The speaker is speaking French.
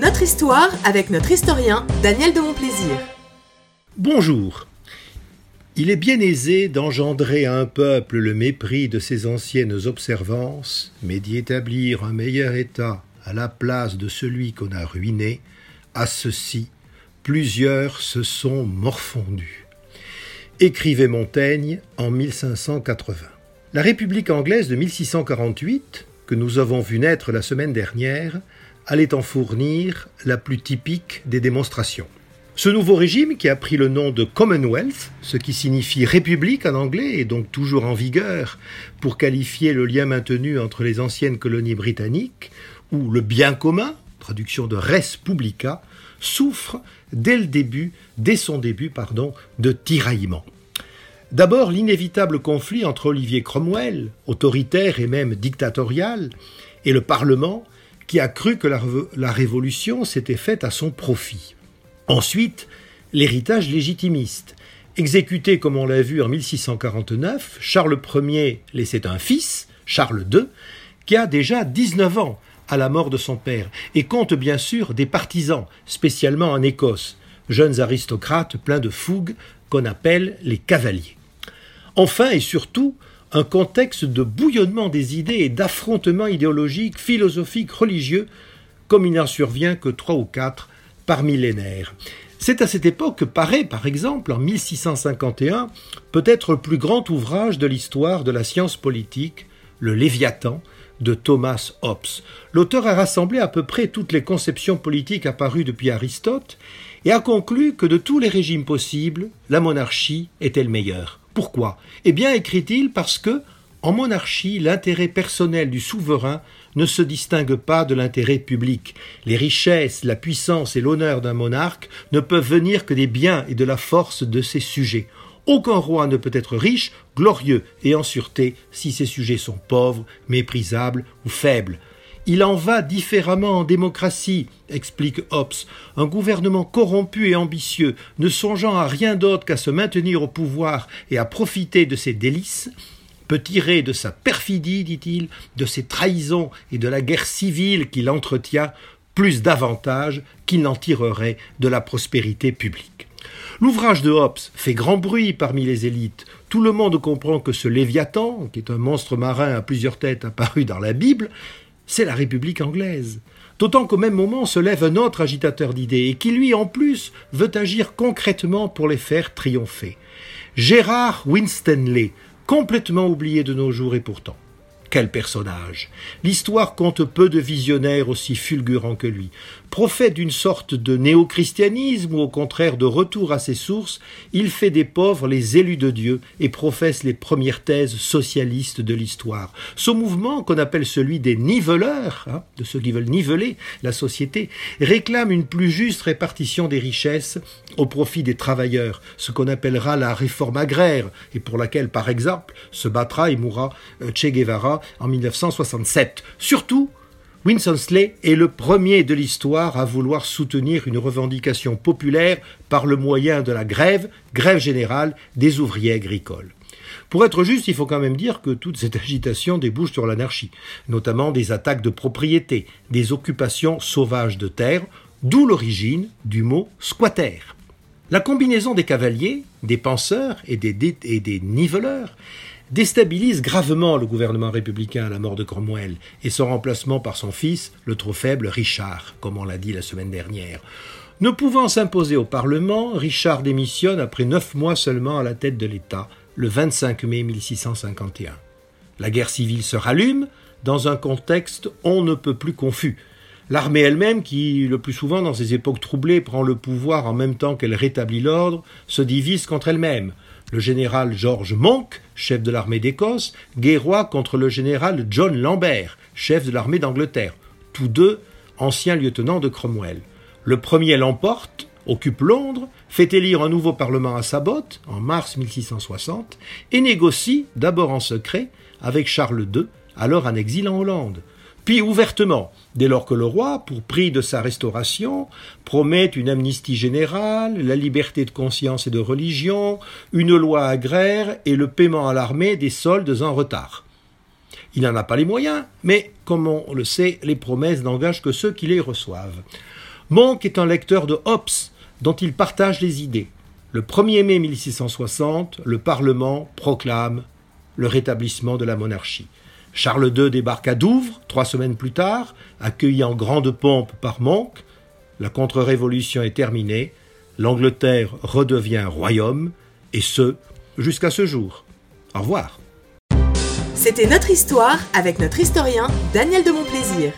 Notre histoire avec notre historien Daniel de Montplaisir. Bonjour. Il est bien aisé d'engendrer à un peuple le mépris de ses anciennes observances, mais d'y établir un meilleur état à la place de celui qu'on a ruiné, à ceci, plusieurs se sont morfondus. Écrivait Montaigne en 1580. La République anglaise de 1648, que nous avons vu naître la semaine dernière, allait en fournir la plus typique des démonstrations. Ce nouveau régime, qui a pris le nom de Commonwealth, ce qui signifie République en anglais et donc toujours en vigueur pour qualifier le lien maintenu entre les anciennes colonies britanniques, ou le bien commun, traduction de res publica, souffre dès le début, dès son début, pardon, de tiraillements. D'abord, l'inévitable conflit entre Olivier Cromwell, autoritaire et même dictatorial, et le Parlement, qui a cru que la, révolution s'était faite à son profit. Ensuite, l'héritage légitimiste. Exécuté comme on l'a vu en 1649, Charles Ier laissait un fils, Charles II, qui a déjà 19 ans à la mort de son père, et compte bien sûr des partisans, spécialement en Écosse, jeunes aristocrates pleins de fougue qu'on appelle les cavaliers. Enfin et surtout, un contexte de bouillonnement des idées et d'affrontements idéologiques, philosophiques, religieux, comme il n'en survient que trois ou quatre par millénaire. C'est à cette époque que paraît, par exemple, en 1651, peut-être le plus grand ouvrage de l'histoire de la science politique, le Léviathan, de Thomas Hobbes. L'auteur a rassemblé à peu près toutes les conceptions politiques apparues depuis Aristote et a conclu que de tous les régimes possibles, la monarchie était le meilleur. Pourquoi? Eh bien, écrit-il, parce que, en monarchie, l'intérêt personnel du souverain ne se distingue pas de l'intérêt public. Les richesses, la puissance et l'honneur d'un monarque ne peuvent venir que des biens et de la force de ses sujets. Aucun roi ne peut être riche, glorieux et en sûreté si ses sujets sont pauvres, méprisables ou faibles. Il en va différemment en démocratie, explique Hobbes. Un gouvernement corrompu et ambitieux, ne songeant à rien d'autre qu'à se maintenir au pouvoir et à profiter de ses délices, peut tirer de sa perfidie, dit-il, de ses trahisons et de la guerre civile qu'il entretient, plus d'avantages qu'il n'en tirerait de la prospérité publique. L'ouvrage de Hobbes fait grand bruit parmi les élites. Tout le monde comprend que ce Léviathan, qui est un monstre marin à plusieurs têtes apparu dans la Bible, c'est la République anglaise. D'autant qu'au même moment se lève un autre agitateur d'idées, et qui lui, en plus, veut agir concrètement pour les faire triompher. Gérard Winstanley, complètement oublié de nos jours et pourtant. Quel personnage L'histoire compte peu de visionnaires aussi fulgurants que lui. Prophète d'une sorte de néo-christianisme ou au contraire de retour à ses sources, il fait des pauvres les élus de Dieu et professe les premières thèses socialistes de l'histoire. Ce mouvement, qu'on appelle celui des niveleurs, hein, de ceux qui veulent niveler la société, réclame une plus juste répartition des richesses au profit des travailleurs, ce qu'on appellera la réforme agraire, et pour laquelle, par exemple, se battra et mourra euh, Che Guevara en 1967. Surtout, Winston Slay est le premier de l'histoire à vouloir soutenir une revendication populaire par le moyen de la grève, grève générale des ouvriers agricoles. Pour être juste, il faut quand même dire que toute cette agitation débouche sur l'anarchie, notamment des attaques de propriété, des occupations sauvages de terre, d'où l'origine du mot squatter. La combinaison des cavaliers, des penseurs et des, niveleurs déstabilise gravement le gouvernement républicain à la mort de Cromwell et son remplacement par son fils, le trop faible Richard, comme on l'a dit la semaine dernière. Ne pouvant s'imposer au Parlement, Richard démissionne après neuf mois seulement à la tête de l'État, le 25 mai 1651. La guerre civile se rallume dans un contexte on ne peut plus confus. L'armée elle-même, qui le plus souvent dans ces époques troublées prend le pouvoir en même temps qu'elle rétablit l'ordre, se divise contre elle-même. Le général George Monk, chef de l'armée d'Écosse, guerroie contre le général John Lambert, chef de l'armée d'Angleterre, tous deux anciens lieutenants de Cromwell. Le premier l'emporte, occupe Londres, fait élire un nouveau parlement à sa en mars 1660, et négocie, d'abord en secret, avec Charles II, alors en exil en Hollande ouvertement, dès lors que le roi, pour prix de sa restauration, promet une amnistie générale, la liberté de conscience et de religion, une loi agraire et le paiement à l'armée des soldes en retard. Il n'en a pas les moyens, mais, comme on le sait, les promesses n'engagent que ceux qui les reçoivent. Monk est un lecteur de Hobbes dont il partage les idées. Le 1er mai 1660, le Parlement proclame le rétablissement de la monarchie. Charles II débarque à Douvres trois semaines plus tard, accueilli en grande pompe par Monk. La contre-révolution est terminée, l'Angleterre redevient royaume, et ce, jusqu'à ce jour. Au revoir. C'était notre histoire avec notre historien Daniel de Montplaisir.